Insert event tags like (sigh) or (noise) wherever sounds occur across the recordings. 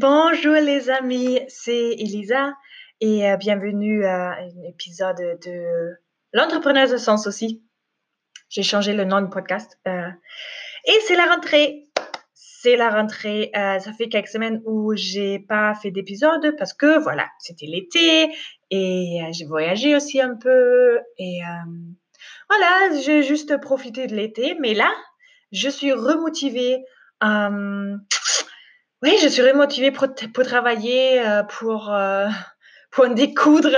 Bonjour les amis, c'est Elisa et euh, bienvenue à un épisode de l'entrepreneur de sens aussi. J'ai changé le nom du podcast euh, et c'est la rentrée. C'est la rentrée. Euh, ça fait quelques semaines où j'ai pas fait d'épisode parce que voilà, c'était l'été et j'ai voyagé aussi un peu et voilà, j'ai juste profité de l'été. Mais là, je suis remotivée. Oui, je suis motivée pour, travailler, euh, pour, euh, (laughs) pour en découdre.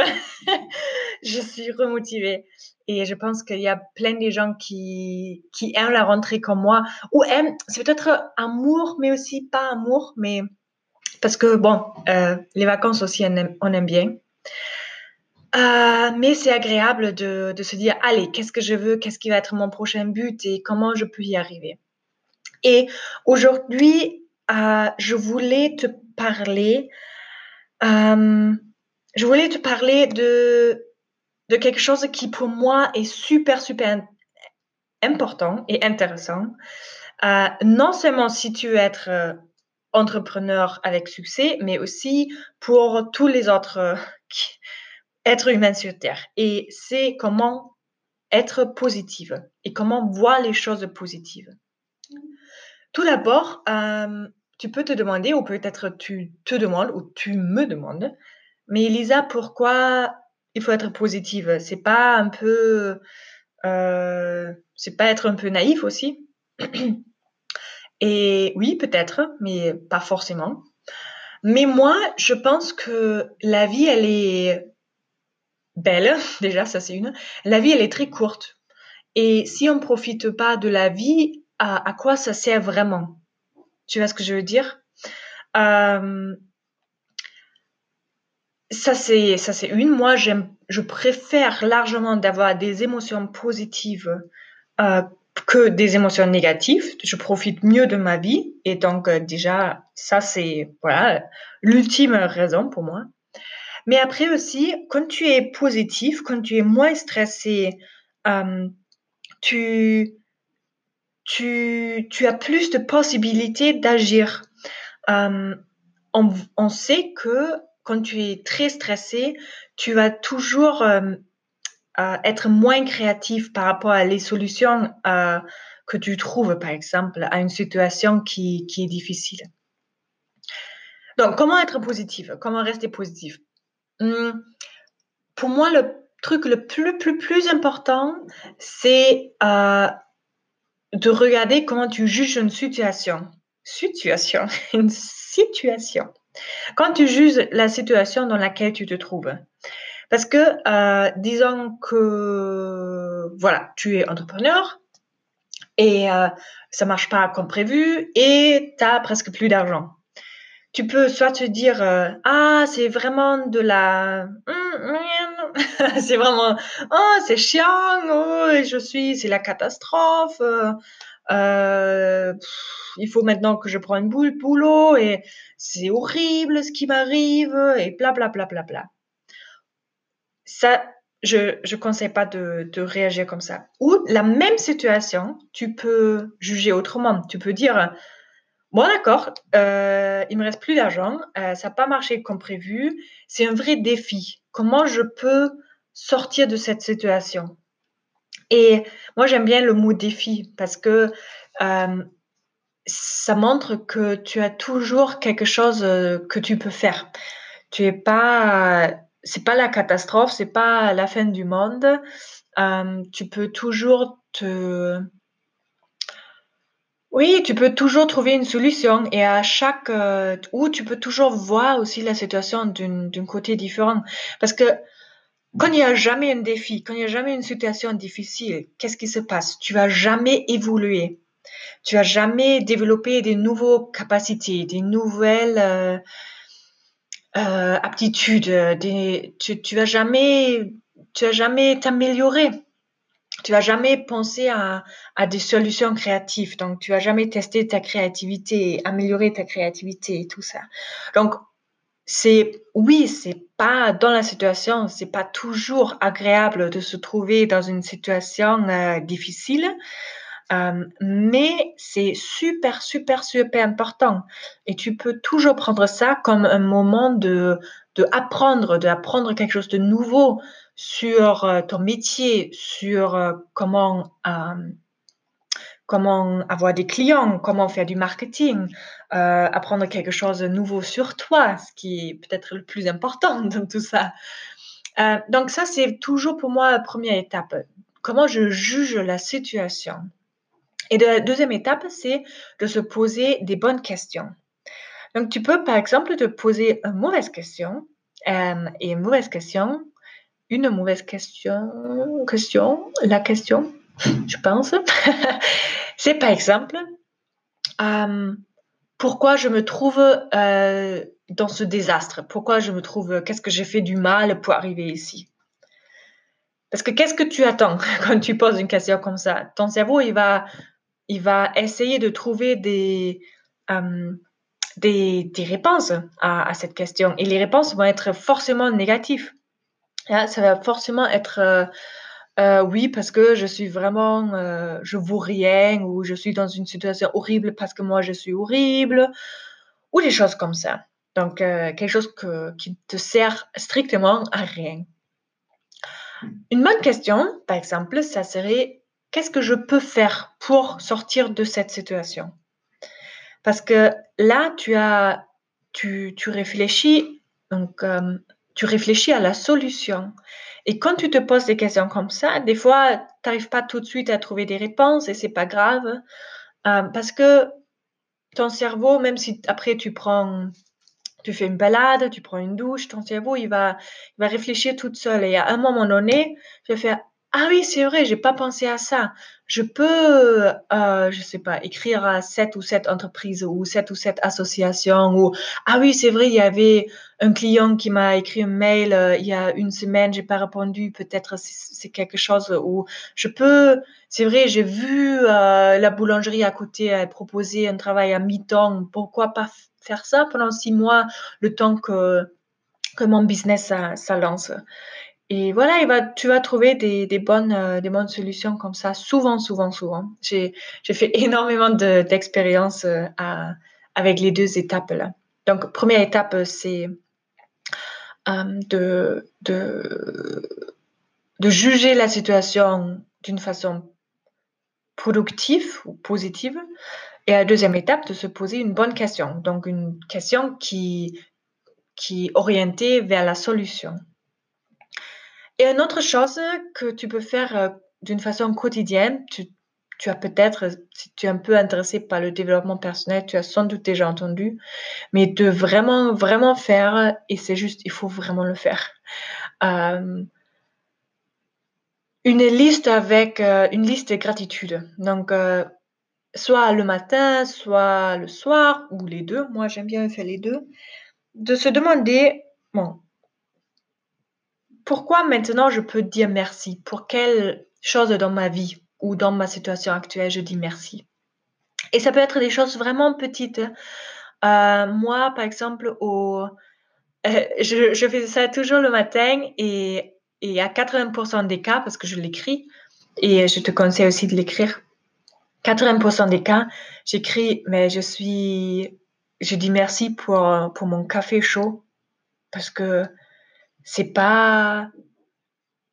(laughs) je suis remotivée. Et je pense qu'il y a plein de gens qui, qui aiment la rentrée comme moi, ou aiment, c'est peut-être amour, mais aussi pas amour, mais parce que, bon, euh, les vacances aussi, on aime, on aime bien. mais c'est agréable de, de se dire, allez, qu'est-ce que je veux, qu'est-ce qui va être mon prochain but et comment je peux y arriver. Et aujourd'hui, euh, je voulais te parler, euh, je voulais te parler de, de quelque chose qui pour moi est super, super important et intéressant. Euh, non seulement si tu veux être entrepreneur avec succès, mais aussi pour tous les autres (laughs) êtres humains sur Terre. Et c'est comment être positive et comment voir les choses positives. Tout d'abord, tu peux te demander, ou peut-être tu te demandes, ou tu me demandes, mais Elisa, pourquoi il faut être positive? C'est pas un peu, euh, c'est pas être un peu naïf aussi? Et oui, peut-être, mais pas forcément. Mais moi, je pense que la vie, elle est belle. (laughs) Déjà, ça c'est une. La vie, elle est très courte. Et si on ne profite pas de la vie, à, quoi ça sert vraiment? Tu vois ce que je veux dire? Euh, ça c'est une. Moi je préfère largement d'avoir des émotions positives euh, que des émotions négatives. Je profite mieux de ma vie et donc euh, déjà ça c'est voilà l'ultime raison pour moi. Mais après aussi quand tu es positif, quand tu es moins stressé, tu tu, tu as plus de possibilités d'agir. Euh, on, sait que quand tu es très stressé, tu vas toujours euh, euh, être moins créatif par rapport à les solutions que tu trouves, par exemple, à une situation qui, est difficile. Donc, comment être positif? Comment rester positif? Hum, Pour moi, le truc le plus, plus, plus important, c'est de regarder comment tu juges une situation. Situation, (laughs) une situation. Quand tu juges la situation dans laquelle tu te trouves. Parce que, euh, disons que, voilà, tu es entrepreneur et euh, ça marche pas comme prévu et tu as presque plus d'argent. Tu peux soit te dire, euh, ah, c'est vraiment de la... (laughs) c'est vraiment, oh, c'est chiant, oh, je suis, c'est la catastrophe. Euh, il faut maintenant que je prenne boule boulot et c'est horrible ce qui m'arrive et bla bla bla bla bla. Ça, je je conseille pas de, de réagir comme ça. Ou la même situation, tu peux juger autrement. Tu peux dire Bon, d'accord, euh, il me reste plus d'argent, euh, ça n'a pas marché comme prévu, c'est un vrai défi. Comment je peux sortir de cette situation? Et moi, j'aime bien le mot défi parce que euh, ça montre que tu as toujours quelque chose que tu peux faire. Tu es pas, c'est pas la catastrophe, c'est pas la fin du monde. Tu peux toujours te oui, tu peux toujours trouver une solution et à chaque euh, ou tu peux toujours voir aussi la situation d'un côté différent. Parce que quand il n'y a jamais un défi, quand il n'y a jamais une situation difficile, qu'est-ce qui se passe? Tu vas jamais évoluer. Tu vas jamais développer des nouvelles capacités, des nouvelles euh, euh, aptitudes. Des, tu, tu vas jamais, tu vas jamais t'améliorer tu vas jamais penser à, des solutions créatives. Donc, tu vas jamais tester ta créativité, améliorer ta créativité et tout ça. Donc, c'est, oui, c'est pas dans la situation, c'est pas toujours agréable de se trouver dans une situation euh, difficile. Euh, mais c'est super, super, super important. Et tu peux toujours prendre ça comme un moment de, de apprendre, d'apprendre quelque chose de nouveau sur euh, ton métier, sur euh, comment, comment avoir des clients, comment faire du marketing, apprendre quelque chose de nouveau sur toi, ce qui est peut-être le plus important (laughs) dans tout ça. donc ça, c'est toujours pour moi la première étape. Comment je juge la situation? Et la deuxième étape, c'est de se poser des bonnes questions. Donc, tu peux, par exemple, te poser une mauvaise question. Euh, et une mauvaise question, une mauvaise question, question, la question, je pense, (laughs) c'est par exemple, euh, pourquoi je me trouve euh, dans ce désastre? Pourquoi je me trouve, qu'est-ce que j'ai fait du mal pour arriver ici? Parce que qu'est-ce que tu attends (laughs) quand tu poses une question comme ça? Ton cerveau, il va il va essayer de trouver des, des, réponses à, cette question. Et les réponses vont être forcément négatives. ça va forcément être euh, euh, oui, parce que je suis vraiment, je vaux rien, ou je suis dans une situation horrible parce que moi je suis horrible, ou des choses comme ça. Donc, quelque chose qui ne te sert strictement à rien. Une bonne question, par exemple, ça serait qu'est-ce que je peux faire pour sortir de cette situation? Parce que là, tu as, tu, tu réfléchis, donc euh, tu réfléchis à la solution. Et quand tu te poses des questions comme ça, des fois, tu n'arrives pas tout de suite à trouver des réponses et c'est pas grave, euh, parce que ton cerveau, même si après tu prends tu fais une balade, tu prends une douche, ton cerveau, il va, il va réfléchir toute seule. Et à un moment donné, je vais faire, ah oui, c'est vrai, j'ai pas pensé à ça. Je peux, euh, je sais pas, écrire à cette ou cette entreprise ou cette ou cette association ou ah oui, c'est vrai, il y avait un client qui m'a écrit un mail euh, il y a une semaine, j'ai pas répondu, peut-être c'est quelque chose où je peux, c'est vrai, j'ai vu euh, la boulangerie à côté proposer un travail à mi-temps, pourquoi pas faire ça pendant six mois, le temps que que mon business ça, ça lance. Et voilà, tu vas trouver des, des bonnes, euh, des bonnes solutions comme ça, souvent, souvent, souvent. J'ai, fait (laughs) énormément de, d'expériences euh, avec les deux étapes-là. Donc, première étape, c'est euh, de, de, de juger la situation d'une façon productive ou positive. Et la deuxième étape, de se poser une bonne question. Donc, une question qui, qui est orientée vers la solution. Et une autre chose que tu peux faire euh, d'une façon quotidienne, tu, as peut-être, si tu es un peu intéressé par le développement personnel, tu as sans doute déjà entendu, mais de vraiment, vraiment faire, et c'est juste, il faut vraiment le faire. Euh, une liste avec euh, une liste de gratitude. Donc, soit le matin, soit le soir, ou les deux. Moi, j'aime bien faire les deux. De se demander, bon, pourquoi maintenant je peux dire merci? Pour quelle chose dans ma vie ou dans ma situation actuelle je dis merci? Et ça peut être des choses vraiment petites. Euh, moi, par exemple, au, euh, je, fais ça toujours le matin et, et à 80% des cas, parce que je l'écris, et je te conseille aussi de l'écrire, 80% des cas, j'écris, mais je suis, je dis merci pour, pour mon café chaud, parce que c'est pas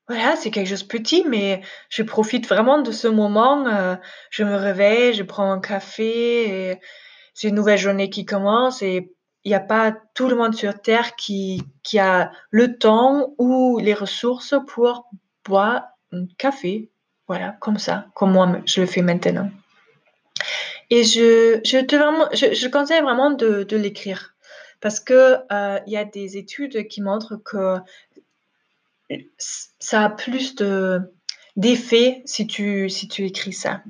voilà, c'est quelque chose de petit, mais je profite vraiment de ce moment. Euh, je me réveille, je prends un café, c'est une nouvelle journée qui commence et il n'y a pas tout le monde sur Terre qui, qui a le temps ou les ressources pour boire un café. Voilà, comme ça, comme moi je le fais maintenant. Et je, je, te vraiment, je, je conseille vraiment de l'écrire parce que euh, y a des études qui montrent que ça a plus de d'effet si tu si tu écris ça.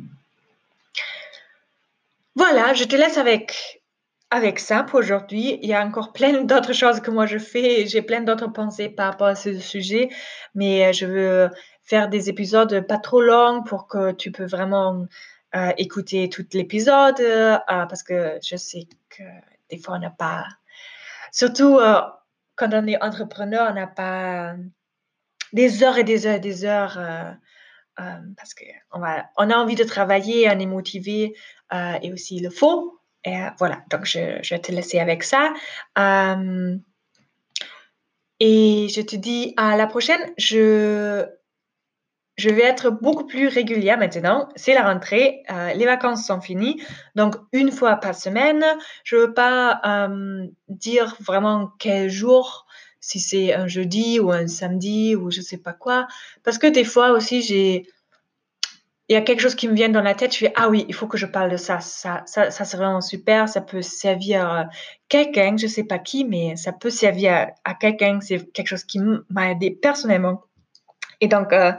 Voilà, je te laisse avec avec ça pour aujourd'hui. Il y a encore plein (laughs) d'autres choses que moi je fais. J'ai plein d'autres pensées par rapport à ce sujet, mais euh, je veux faire des épisodes pas trop longs pour que tu peux vraiment euh, écouter tout l'épisode parce que je sais que des fois on n'a pas Surtout euh, quand on est entrepreneur, on n'a pas des heures et des heures et des heures euh, parce qu'on on a envie de travailler, on est motivé et aussi il le faut. Et voilà, donc je, je, vais te laisser avec ça. et je te dis à la prochaine. Je je vais être beaucoup plus régulière maintenant. C'est la rentrée, euh, les vacances sont finies, donc une fois par semaine. Je veux pas euh, dire vraiment quel jour, si c'est un jeudi ou un samedi ou je sais pas quoi, parce que des fois aussi j'ai il y a quelque chose qui me vient dans la tête, je fais ah oui, il faut que je parle de ça, ça, ça, ça c'est vraiment super, ça peut servir quelqu'un, je sais pas qui, mais ça peut servir à, quelqu'un, c'est quelque chose qui m'a aidé personnellement. Et donc, euh,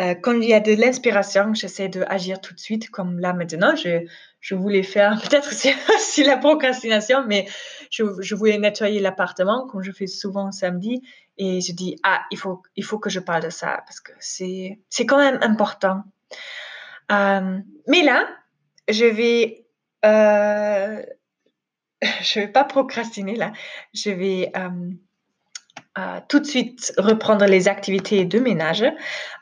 euh, quand il y a de l'inspiration, j'essaie d'agir tout de suite, comme là maintenant. Je, je voulais faire, (laughs) peut-être c'est la procrastination, mais je, je voulais nettoyer l'appartement, comme je fais souvent samedi. Et je dis, ah, il faut, il faut que je parle de ça, parce que c'est quand même important. Euh, mais là, je vais... Euh, (laughs) je vais pas procrastiner là. Je vais tout de suite reprendre les activités de ménage.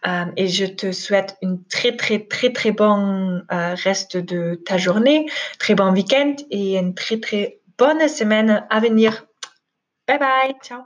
Euh, et je te souhaite une très, très, très, très bonne euh, reste de ta journée, très bon week-end et une très, très bonne semaine à venir. Bye bye, ciao.